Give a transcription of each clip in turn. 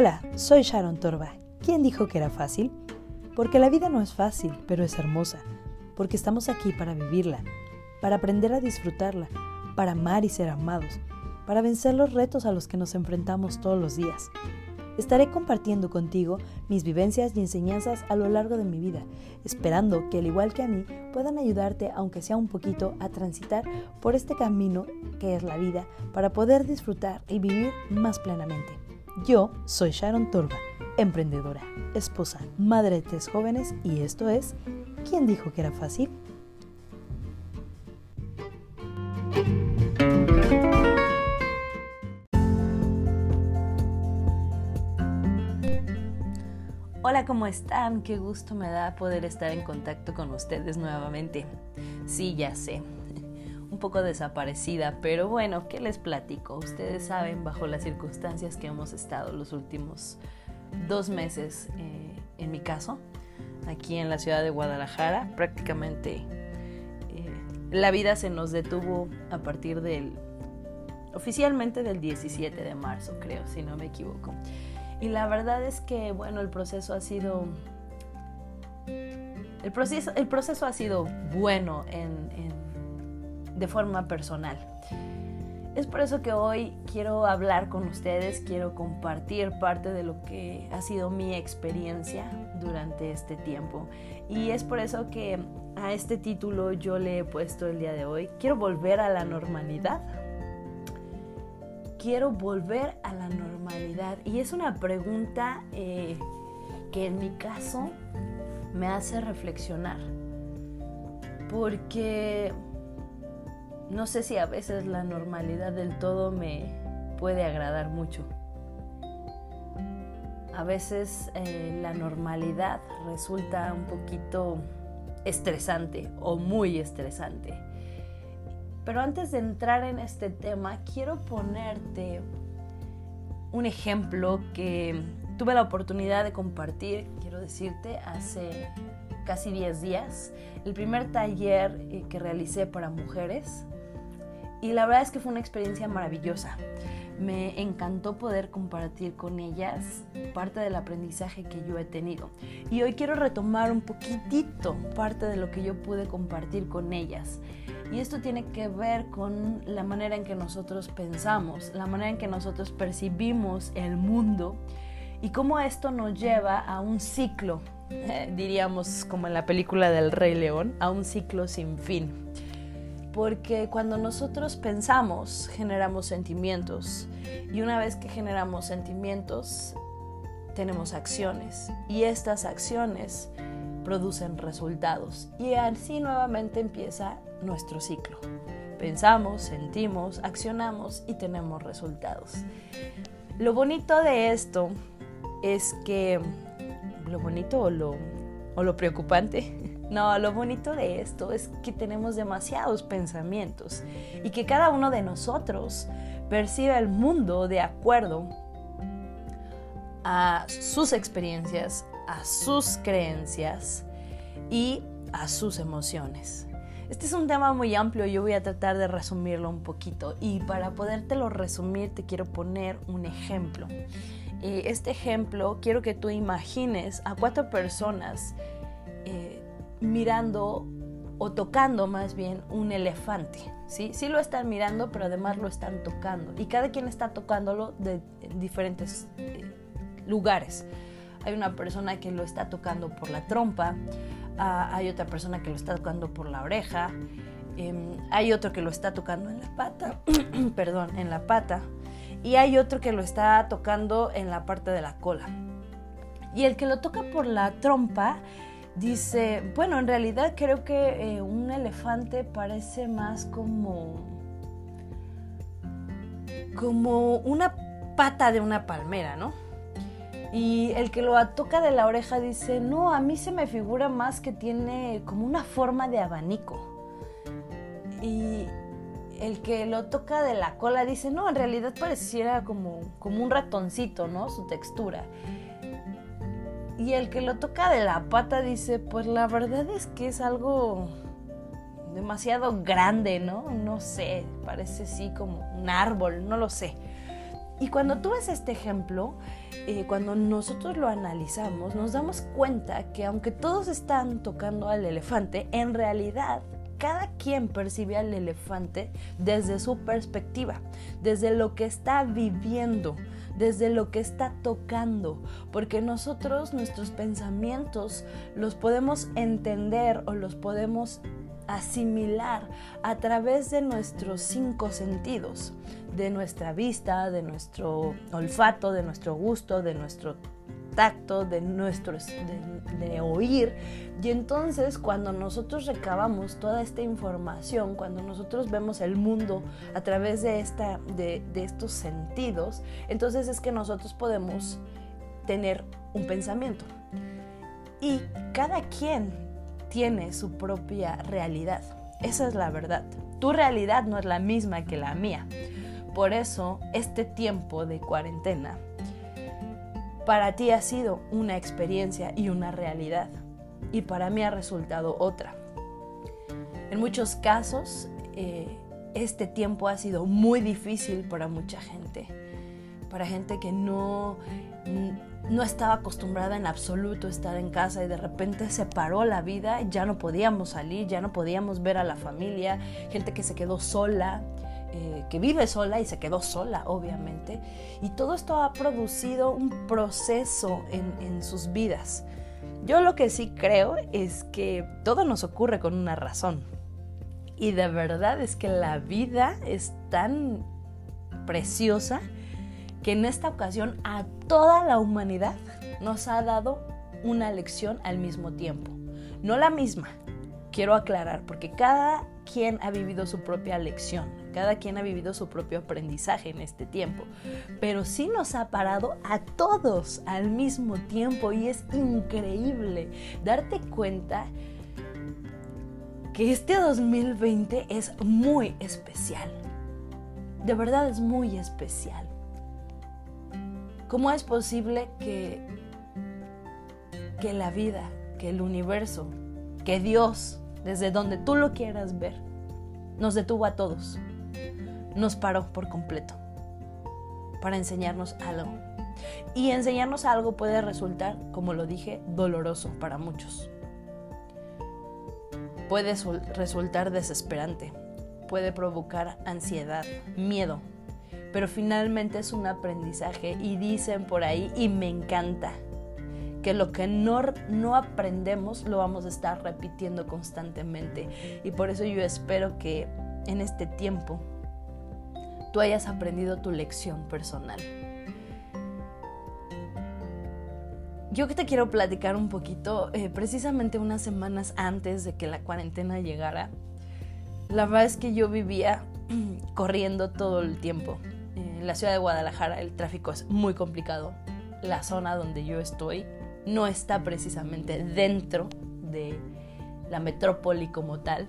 Hola, soy Sharon Torba. ¿Quién dijo que era fácil? Porque la vida no es fácil, pero es hermosa. Porque estamos aquí para vivirla, para aprender a disfrutarla, para amar y ser amados, para vencer los retos a los que nos enfrentamos todos los días. Estaré compartiendo contigo mis vivencias y enseñanzas a lo largo de mi vida, esperando que al igual que a mí puedan ayudarte, aunque sea un poquito, a transitar por este camino que es la vida para poder disfrutar y vivir más plenamente. Yo soy Sharon Torba, emprendedora, esposa, madre de tres jóvenes y esto es ¿Quién dijo que era fácil? Hola, ¿cómo están? Qué gusto me da poder estar en contacto con ustedes nuevamente. Sí, ya sé, un poco desaparecida, pero bueno, ¿qué les platico? Ustedes saben bajo las circunstancias que hemos estado los últimos dos meses, eh, en mi caso, aquí en la ciudad de Guadalajara, prácticamente eh, la vida se nos detuvo a partir del, oficialmente del 17 de marzo, creo, si no me equivoco. Y la verdad es que, bueno, el proceso ha sido... El proceso, el proceso ha sido bueno de forma personal. Es por eso que hoy quiero hablar con ustedes, quiero compartir parte de lo que ha sido mi experiencia durante este tiempo. Y es por eso que a este título yo le he puesto el día de hoy, quiero volver a la normalidad quiero volver a la normalidad? Y es una pregunta eh, que en mi caso me hace reflexionar. Porque no sé si a veces la normalidad del todo me puede agradar mucho. A veces eh, la normalidad resulta un poquito estresante o muy estresante. Pero antes de entrar en este tema, quiero ponerte un ejemplo que tuve la oportunidad de compartir, quiero decirte, hace casi 10 días, el primer taller eh, que realicé para mujeres. Y la verdad es que fue una experiencia maravillosa. Me encantó poder compartir con ellas parte del aprendizaje que yo he tenido. Y hoy quiero retomar un poquitito parte de lo que yo pude compartir con ellas. Y esto tiene que ver con la manera en que nosotros pensamos, la manera en que nosotros percibimos el mundo y cómo esto nos lleva a un ciclo, diríamos como en la película del Rey León, a un ciclo sin fin. Porque cuando nosotros pensamos, generamos sentimientos. Y una vez que generamos sentimientos, tenemos acciones. Y estas acciones producen resultados. Y así nuevamente empieza nuestro ciclo. Pensamos, sentimos, accionamos y tenemos resultados. Lo bonito de esto es que, lo bonito o lo, o lo preocupante, no, lo bonito de esto es que tenemos demasiados pensamientos y que cada uno de nosotros percibe el mundo de acuerdo a sus experiencias, a sus creencias y a sus emociones. Este es un tema muy amplio y yo voy a tratar de resumirlo un poquito y para podértelo resumir te quiero poner un ejemplo. Eh, este ejemplo quiero que tú imagines a cuatro personas mirando o tocando más bien un elefante. ¿sí? sí lo están mirando, pero además lo están tocando. Y cada quien está tocándolo de diferentes eh, lugares. Hay una persona que lo está tocando por la trompa, Ah, hay otra persona que lo está tocando por la oreja, em, hay otro que lo está tocando en la pata, perdón, en la pata, y hay otro que lo está tocando en la parte de la cola. Y el que lo toca por la trompa dice, bueno, en realidad creo que eh, un elefante parece más como como una pata de una palmera, ¿no? Y el que lo toca de la oreja dice, no, a mí se me figura más que tiene como una forma de abanico. Y el que lo toca de la cola dice, no, en realidad pareciera como, como un ratoncito, ¿no? Su textura. Y el que lo toca de la pata dice, pues la verdad es que es algo demasiado grande, ¿no? No sé, parece así como un árbol, no lo sé. Y cuando tú ves este ejemplo, eh, cuando nosotros lo analizamos, nos damos cuenta que aunque todos están tocando al elefante, en realidad cada quien percibe al elefante desde su perspectiva, desde lo que está viviendo, desde lo que está tocando, porque nosotros nuestros pensamientos los podemos entender o los podemos asimilar a través de nuestros cinco sentidos, de nuestra vista, de nuestro olfato, de nuestro gusto, de nuestro de nuestro de, oír. Y entonces cuando nosotros recabamos toda esta información, cuando nosotros vemos el mundo a través de, esta, de, de estos sentidos, entonces es que nosotros podemos tener un pensamiento. Y cada quien tiene su propia realidad. Esa es la verdad. Tu realidad no es la misma que la mía. Por eso este tiempo de cuarentena para ti ha sido una experiencia y una realidad y para mí ha resultado otra. En muchos casos eh, este tiempo ha sido muy difícil para mucha gente, para gente que no, no estaba acostumbrada en absoluto a estar en casa y de repente se paró la vida, ya no podíamos salir, ya no podíamos ver a la familia, gente que se quedó sola, eh, que vive sola y se quedó sola, obviamente. Y todo esto ha producido un proceso en, en sus vidas. Yo lo que sí creo es que todo nos ocurre con una razón. Y de verdad es que la vida es tan preciosa que en esta ocasión a toda la humanidad nos ha dado una lección al mismo tiempo. No la misma, quiero aclarar, porque cada quien ha vivido su propia lección, cada quien ha vivido su propio aprendizaje en este tiempo, pero sí nos ha parado a todos al mismo tiempo y es increíble darte cuenta que este 2020 es muy especial. De verdad es muy especial. ¿Cómo es posible que, que la vida, que el universo, que Dios desde donde tú lo quieras ver, nos detuvo a todos, nos paró por completo para enseñarnos algo. Y enseñarnos algo puede resultar, como lo dije, doloroso para muchos. Puede resultar desesperante, puede provocar ansiedad, miedo, pero finalmente es un aprendizaje y dicen por ahí, y me encanta, que lo que no, no aprendemos lo vamos a estar repitiendo constantemente. Y por eso yo espero que en este tiempo tú hayas aprendido tu lección personal. Yo que te quiero platicar un poquito, eh, precisamente unas semanas antes de que la cuarentena llegara, la verdad es que yo vivía corriendo todo el tiempo. En la ciudad de Guadalajara el tráfico es muy complicado. La zona donde yo estoy no está precisamente dentro de la metrópoli como tal,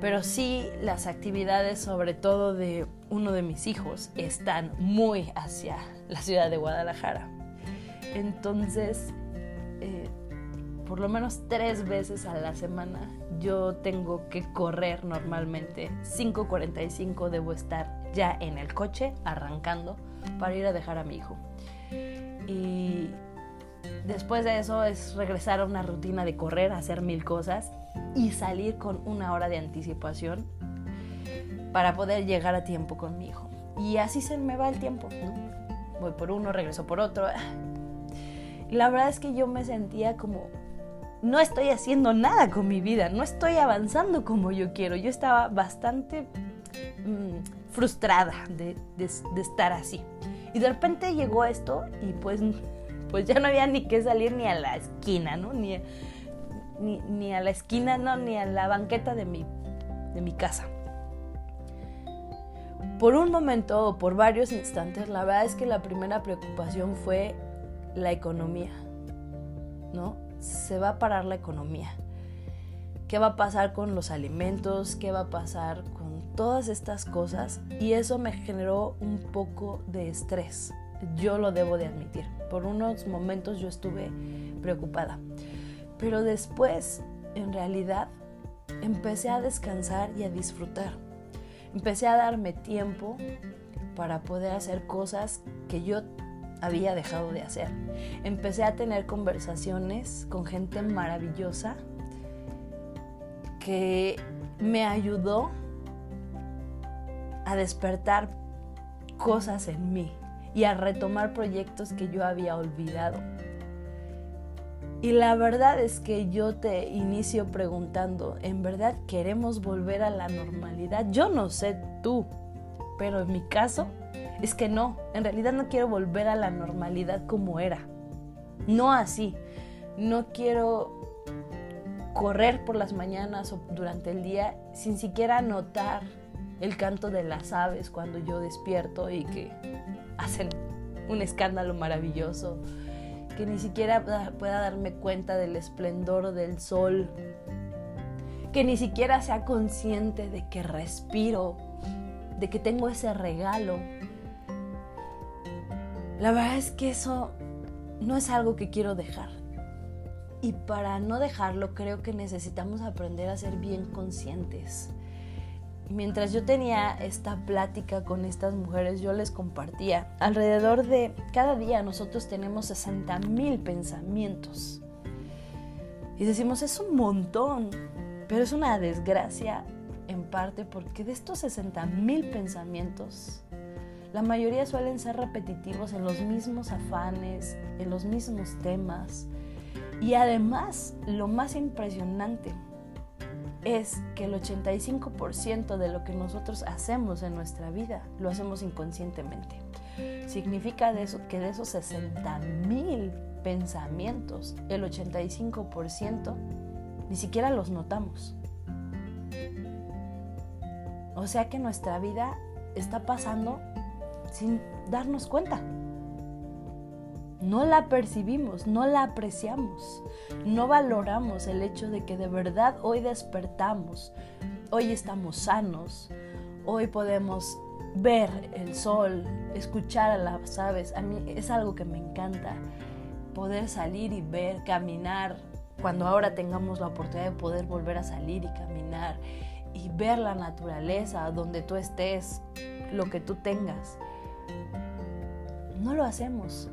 pero sí las actividades, sobre todo de uno de mis hijos, están muy hacia la ciudad de Guadalajara. Entonces, eh, por lo menos tres veces a la semana yo tengo que correr normalmente. 5.45 debo estar ya en el coche arrancando para ir a dejar a mi hijo. Y Después de eso es regresar a una rutina de correr, hacer mil cosas y salir con una hora de anticipación para poder llegar a tiempo con mi hijo. Y así se me va el tiempo, Voy por uno, regreso por otro. La verdad es que yo me sentía como, no estoy haciendo nada con mi vida, no estoy avanzando como yo quiero. Yo estaba bastante mm, frustrada de, de estar así. Y de repente llegó esto y pues pues ya no había ni que salir ni a la esquina, ¿no? Ni, ni, a la esquina, no, ni a la banqueta de mi, de mi casa. Por un momento o por varios instantes, la verdad es que la primera preocupación fue la economía, ¿no? Se va a parar la economía. ¿Qué va a pasar con los alimentos? ¿Qué va a pasar con todas estas cosas? Y eso me generó un poco de estrés yo lo debo de admitir. Por unos momentos yo estuve preocupada. Pero después, en realidad, empecé a descansar y a disfrutar. Empecé a darme tiempo para poder hacer cosas que yo había dejado de hacer. Empecé a tener conversaciones con gente maravillosa que me ayudó a despertar cosas en mí y a retomar proyectos que yo había olvidado. Y la verdad es que yo te inicio preguntando, ¿en verdad queremos volver a la normalidad? Yo no sé tú, pero en mi caso es que no, en realidad no quiero volver a la normalidad como era. No así. No quiero correr por las mañanas o durante el día sin siquiera notar el canto de las aves cuando yo despierto y que hacen un escándalo maravilloso, que ni siquiera pueda darme cuenta del esplendor del sol, que ni siquiera sea consciente de que respiro, de que tengo ese regalo. La verdad es que eso no es algo que quiero dejar. Y para no dejarlo creo que necesitamos aprender a ser bien conscientes. Mientras yo tenía esta plática con estas mujeres, yo les compartía, alrededor de cada día nosotros tenemos 60 mil pensamientos. Y decimos, es un montón, pero es una desgracia en parte porque de estos 60 mil pensamientos, la mayoría suelen ser repetitivos en los mismos afanes, en los mismos temas, y además, lo más impresionante es que el 85% de lo que nosotros hacemos en nuestra vida lo hacemos inconscientemente. Significa que de esos 60 mil pensamientos, el 85% ni siquiera los notamos. O sea que nuestra vida está pasando sin darnos cuenta no la percibimos, no la apreciamos, no valoramos el hecho de que de verdad hoy despertamos, hoy estamos sanos, hoy podemos ver el sol, escuchar a las aves. A mí es algo que me encanta, poder salir y ver, caminar, cuando ahora tengamos la oportunidad de poder volver a salir y caminar y ver la naturaleza donde tú estés, lo que tú tengas. No lo hacemos.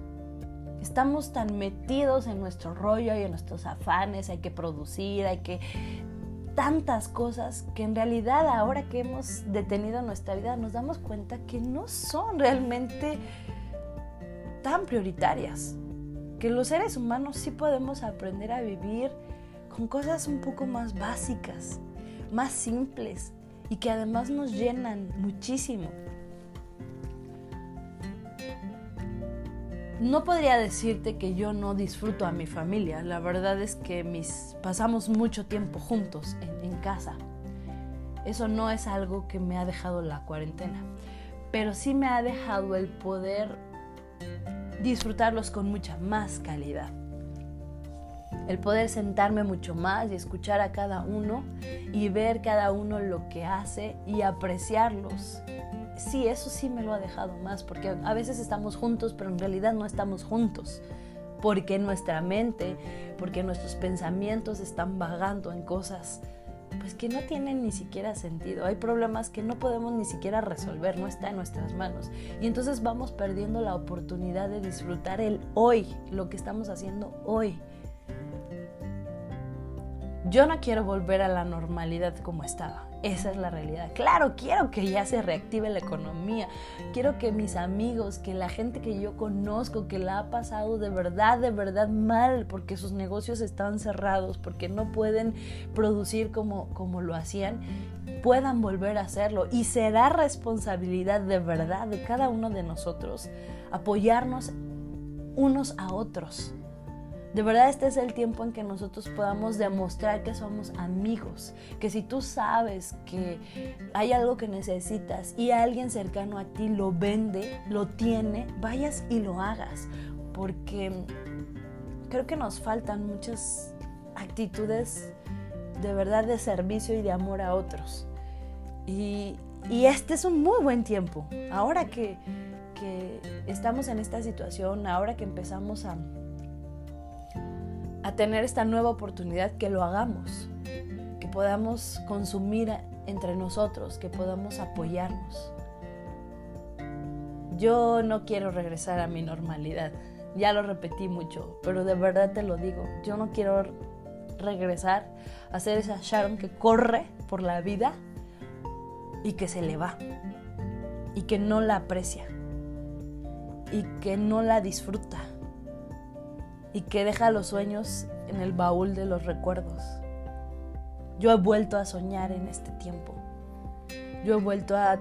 Estamos tan metidos en nuestro rollo y en nuestros afanes, hay que producir, hay que tantas cosas que en realidad ahora que hemos detenido nuestra vida nos damos cuenta que no son realmente tan prioritarias. Que los seres humanos sí podemos aprender a vivir con cosas un poco más básicas, más simples y que además nos llenan muchísimo. No podría decirte que yo no disfruto a mi familia. La verdad es que mis, pasamos mucho tiempo juntos en, en casa. Eso no es algo que me ha dejado la cuarentena, pero sí me ha dejado el poder disfrutarlos con mucha más calidad. El poder sentarme mucho más y escuchar a cada uno y ver cada uno lo que hace y apreciarlos sí, eso sí me lo ha dejado más, porque a veces estamos juntos, pero en realidad no estamos juntos, porque nuestra mente, porque nuestros pensamientos están vagando en cosas pues que no tienen ni siquiera sentido. Hay problemas que no podemos ni siquiera resolver, no está en nuestras manos. Y entonces vamos perdiendo la oportunidad de disfrutar el hoy, lo que estamos haciendo hoy. Yo no quiero volver a la normalidad como estaba. Esa es la realidad. Claro, quiero que ya se reactive la economía. Quiero que mis amigos, que la gente que yo conozco, que la ha pasado de verdad, de verdad mal, porque sus negocios están cerrados, porque no pueden producir como, como lo hacían, puedan volver a hacerlo. Y será responsabilidad de verdad de cada uno de nosotros apoyarnos unos a otros de verdad este es el tiempo en que nosotros podamos demostrar que somos amigos, que si tú sabes que hay algo que necesitas y alguien cercano a ti lo vende, lo tiene, vayas y lo hagas, porque creo que nos faltan muchas actitudes de verdad de servicio y de amor a otros. Y, este es un muy buen tiempo. Ahora que, estamos en esta situación, ahora que empezamos a a tener esta nueva oportunidad, que lo hagamos, que podamos consumir entre nosotros, que podamos apoyarnos. yo no quiero regresar a mi normalidad. Ya lo repetí mucho, pero de verdad te lo digo. Yo no quiero regresar a ser esa Sharon que corre por la vida y que se le va. Y que no la aprecia. Y que no la disfruta. Y que deja los sueños en el baúl de los recuerdos. Yo he vuelto a soñar en este tiempo. Yo he vuelto a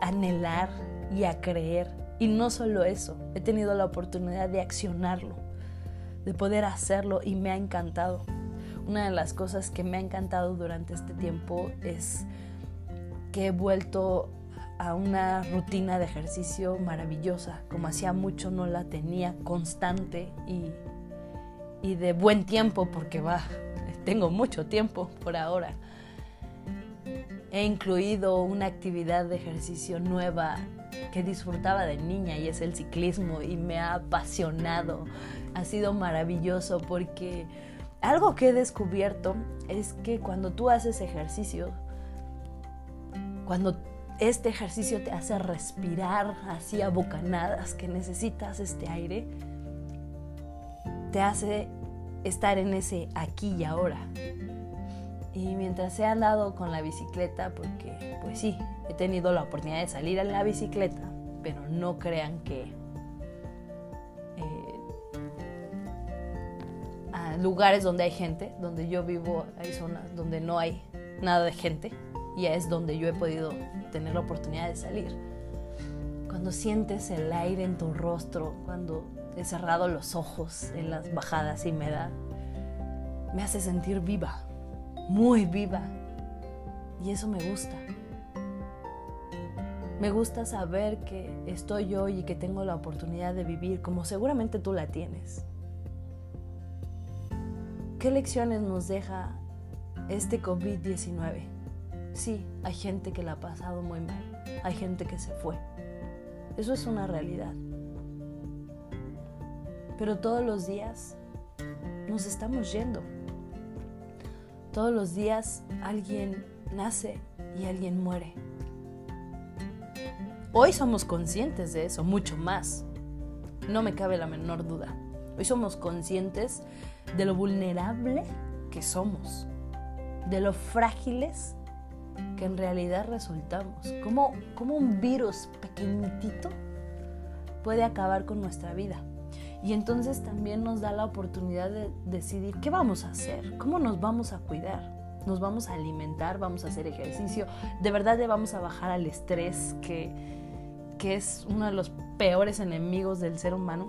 anhelar y a creer. Y no solo eso, he tenido la oportunidad de accionarlo, de poder hacerlo y me ha encantado. Una de las cosas que me ha encantado durante este tiempo es que he vuelto a una rutina de ejercicio maravillosa, como hacía mucho no la tenía, constante y, y de buen tiempo, porque va, tengo mucho tiempo por ahora. He incluido una actividad de ejercicio nueva que disfrutaba de niña y es el ciclismo y me ha apasionado. Ha sido maravilloso porque algo que he descubierto es que cuando tú haces ejercicio, cuando este ejercicio te hace respirar así a bocanadas, que necesitas este aire, te hace estar en ese aquí y ahora. Y mientras he andado con la bicicleta, porque pues sí, he tenido la oportunidad de salir en la bicicleta, pero no crean que eh, a lugares donde hay gente, donde yo vivo hay zonas donde no hay nada de gente y es donde yo he podido tener la oportunidad de salir. Cuando sientes el aire en tu rostro, cuando he cerrado los ojos en las bajadas y me da, me hace sentir viva muy viva. Y eso me gusta. Me gusta saber que estoy hoy y que tengo la oportunidad de vivir como seguramente tú la tienes. ¿Qué lecciones nos deja este COVID-19? Sí, hay gente que la ha pasado muy mal, hay gente que se fue. Eso es una realidad. Pero todos los días nos estamos yendo. Todos los días alguien nace y alguien muere. Hoy somos conscientes de eso, mucho más. No me cabe la menor duda. Hoy somos conscientes de lo vulnerable que somos, de lo frágiles que en realidad resultamos. Como, como un virus pequeñitito puede acabar con nuestra vida. Y entonces también nos da la oportunidad de decidir qué vamos a hacer, cómo nos vamos a cuidar. Nos vamos a alimentar, vamos a hacer ejercicio, de verdad le vamos a bajar al estrés que, que es uno de los peores enemigos del ser humano.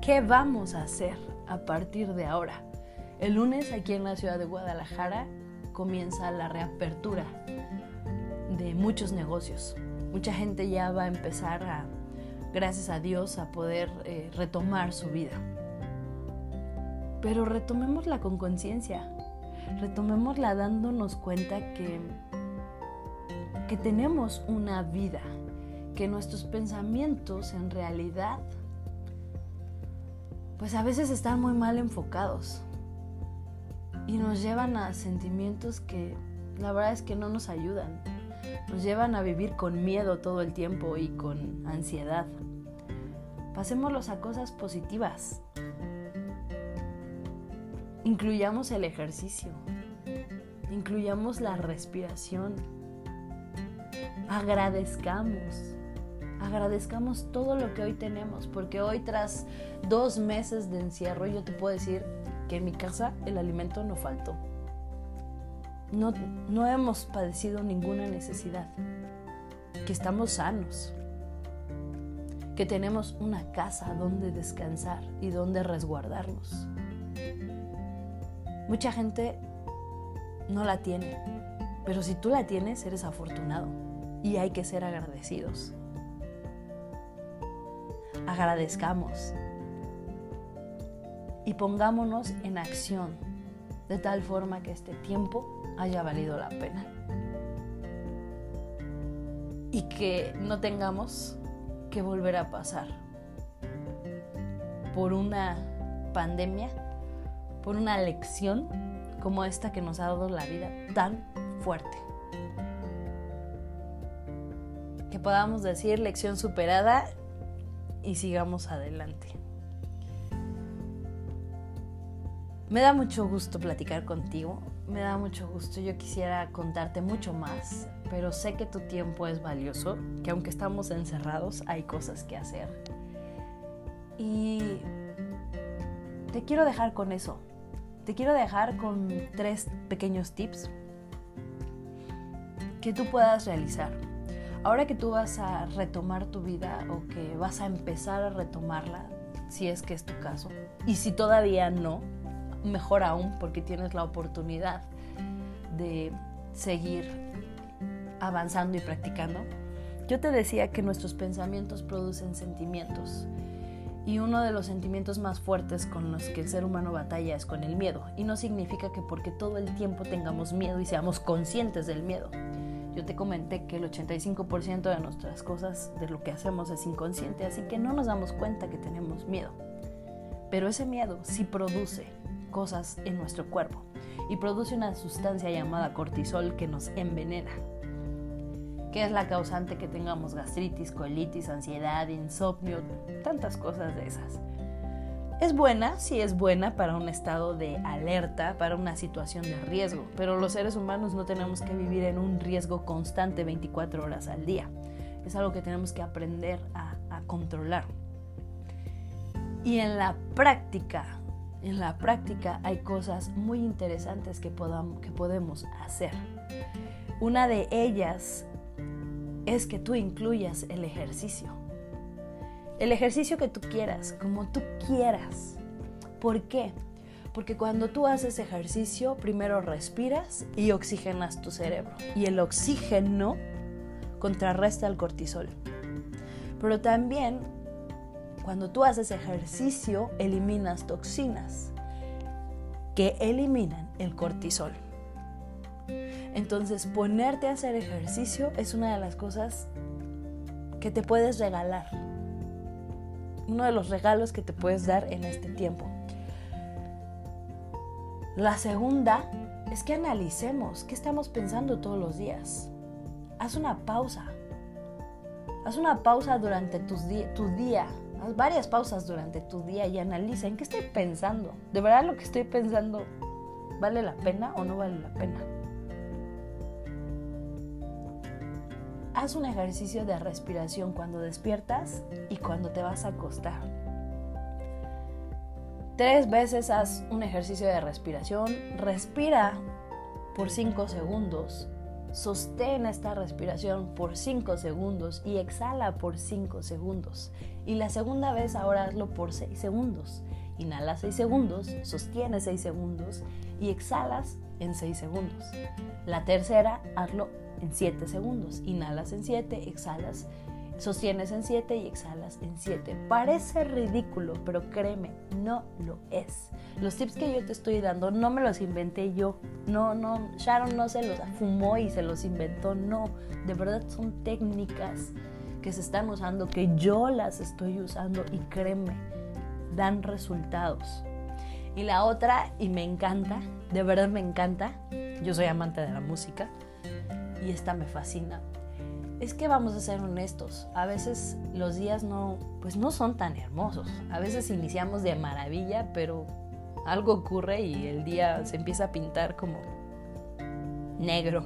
¿Qué vamos a hacer a partir de ahora? El lunes aquí en la ciudad de Guadalajara comienza la reapertura de muchos negocios. Mucha gente ya va a empezar a gracias a Dios, a poder eh, retomar su vida. Pero retomémosla con conciencia, retomémosla dándonos cuenta que, que tenemos una vida, que nuestros pensamientos en realidad pues a veces están muy mal enfocados y nos llevan a sentimientos que la verdad es que no nos ayudan. Nos llevan a vivir con miedo todo el tiempo y con ansiedad. Pasémoslos a cosas positivas. Incluyamos el ejercicio. Incluyamos la respiración. Agradezcamos. Agradezcamos todo lo que hoy tenemos, porque hoy tras dos meses de encierro yo te puedo decir que en mi casa el alimento no faltó. No, no hemos padecido ninguna necesidad, que estamos sanos, que tenemos una casa donde descansar y donde resguardarnos. Mucha gente no la tiene, pero si tú la tienes, eres afortunado y hay que ser agradecidos. Agradezcamos y pongámonos en acción de tal forma que este tiempo haya valido la pena. Y que no tengamos que volver a pasar por una pandemia, por una lección como esta que nos ha dado la vida tan fuerte. que podamos decir lección superada y sigamos adelante. Me da mucho gusto platicar contigo, me da mucho gusto, yo quisiera contarte mucho más, pero sé que tu tiempo es valioso, que aunque estamos encerrados hay cosas que hacer. Y te quiero dejar con eso, te quiero dejar con tres pequeños tips que tú puedas realizar. Ahora que tú vas a retomar tu vida o que vas a empezar a retomarla, si es que es tu caso, y si todavía no, mejor aún porque tienes la oportunidad de seguir avanzando y practicando. Yo te decía que nuestros pensamientos producen sentimientos y uno de los sentimientos más fuertes con los que el ser humano batalla es con el miedo y no significa que porque todo el tiempo tengamos miedo y seamos conscientes del miedo. Yo te comenté que el 85% de nuestras cosas, de lo que hacemos es inconsciente, así que no nos damos cuenta que tenemos miedo. Pero ese miedo sí produce cosas en nuestro cuerpo y produce una sustancia llamada cortisol que nos envenena, que es la causante que tengamos gastritis, colitis, ansiedad, insomnio, tantas cosas de esas. Es buena, sí es buena para un estado de alerta, para una situación de riesgo, pero los seres humanos no tenemos que vivir en un riesgo constante 24 horas al día. Es algo que tenemos que aprender a controlar. Y en la práctica en la práctica hay cosas muy interesantes que, que podemos hacer. Una de ellas es que tú incluyas el ejercicio. El ejercicio que tú quieras, como tú quieras. ¿Por qué? Porque cuando tú haces ejercicio, primero respiras y oxigenas tu cerebro. Y el oxígeno contrarresta el cortisol. Pero también cuando tú haces ejercicio, eliminas toxinas que eliminan el cortisol. Entonces, ponerte a hacer ejercicio es una de las cosas que te puedes regalar. Uno de los regalos que te puedes dar en este tiempo. La segunda es que analicemos qué estamos pensando todos los días. Haz una pausa. Haz una pausa durante tu día Haz varias pausas durante tu día y analiza en qué estoy pensando. ¿De verdad lo que estoy pensando vale la pena o no vale la pena? Haz un ejercicio de respiración cuando despiertas y cuando te vas a acostar. Tres veces haz un ejercicio de respiración. Respira por cinco segundos Sostén esta respiración por 5 segundos y exhala por 5 segundos. Y la segunda vez ahora hazlo por 6 segundos. Inhala 6 segundos, sostiene 6 segundos y exhalas en 6 segundos. La tercera hazlo en 7 segundos. Inhalas en 7, exhalas Sostienes en 7 y exhalas en 7. Parece ridículo, pero créeme, no lo es. Los tips que yo te estoy dando no me los inventé yo. No, no, Sharon no se los fumó y se los inventó. No, de verdad son técnicas que se están usando, que yo las estoy usando y créeme, dan resultados. Y la otra, y me encanta, de verdad me encanta, yo soy amante de la música y esta me fascina es que vamos a ser honestos, a veces los días no, pues no son tan hermosos. A veces iniciamos de maravilla, pero algo ocurre y el día se empieza a pintar como negro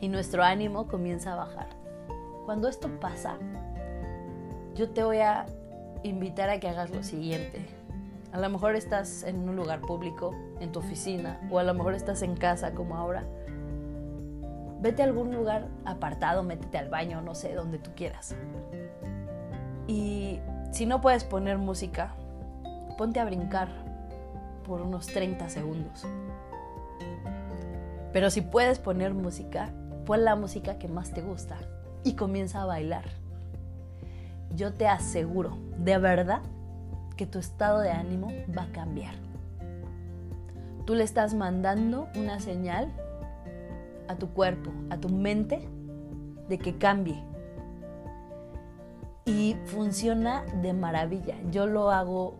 y nuestro ánimo comienza a bajar. Cuando esto pasa, yo te voy a invitar a que hagas lo siguiente. A lo mejor estás en un lugar público, en tu oficina, o a lo mejor estás en casa como ahora vete a algún lugar apartado, métete al baño, no sé, donde tú quieras. Y si no puedes poner música, ponte a brincar por unos 30 segundos. Pero si puedes poner música, pon la música que más te gusta y comienza a bailar. Yo te aseguro, de verdad, que tu estado de ánimo va a cambiar. Tú le estás mandando una señal a tu cuerpo, a tu mente, de que cambie. Y funciona de maravilla. Yo lo hago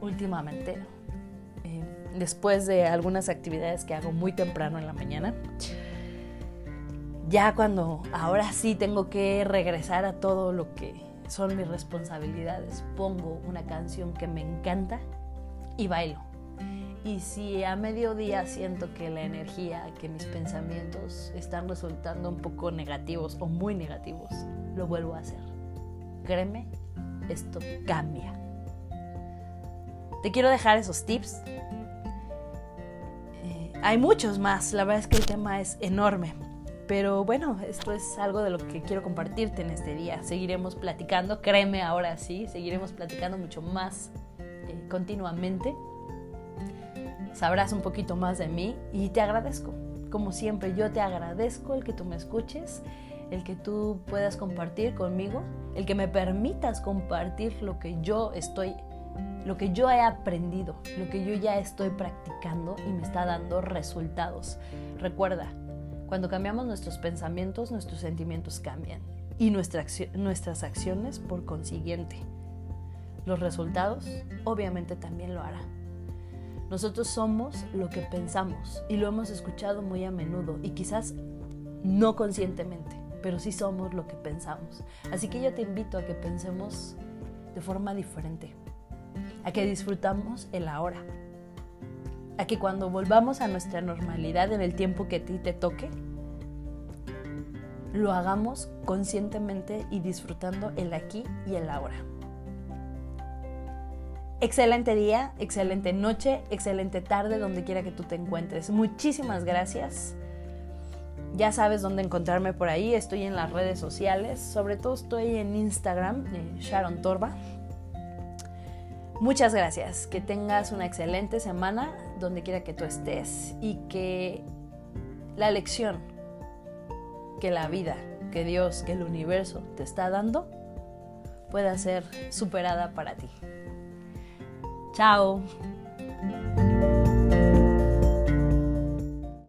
últimamente, eh, después de algunas actividades que hago muy temprano en la mañana. ya cuando ahora sí tengo que regresar a todo lo que son mis responsabilidades, pongo una canción que me encanta y bailo. Y si a mediodía siento que la energía, que mis pensamientos están resultando un poco negativos o muy negativos, lo vuelvo a hacer. Créeme, esto cambia. Te quiero dejar esos tips. Eh, hay muchos más, la verdad es que el tema es enorme. Pero bueno, esto es algo de lo que quiero compartirte en este día. Seguiremos platicando, créeme ahora sí, seguiremos platicando mucho más eh, continuamente. Sabrás un poquito más de mí y te agradezco. Como siempre, yo te agradezco el que tú me escuches, el que tú puedas compartir conmigo, el que me permitas compartir lo que yo estoy, lo que yo he aprendido, lo que yo ya estoy practicando y me está dando resultados. Recuerda, cuando cambiamos nuestros pensamientos, nuestros sentimientos cambian y nuestras acciones por consiguiente. Los resultados obviamente también lo harán. Nosotros somos lo que pensamos y lo hemos escuchado muy a menudo y quizás no conscientemente, pero sí somos lo que pensamos. Así que yo te invito a que pensemos de forma diferente, a que disfrutamos el ahora, a que cuando volvamos a nuestra normalidad en el tiempo que a ti te toque, lo hagamos conscientemente y disfrutando el aquí y el ahora. Excelente día, excelente noche, excelente tarde, donde quiera que tú te encuentres. Muchísimas gracias. Ya sabes dónde encontrarme por ahí. Estoy en las redes sociales. Sobre todo estoy en Instagram, Sharon Torba. Muchas gracias. Que tengas una excelente semana donde quiera que tú estés y que la lección que la vida, que Dios, que el universo te está dando pueda ser superada para ti. Chao.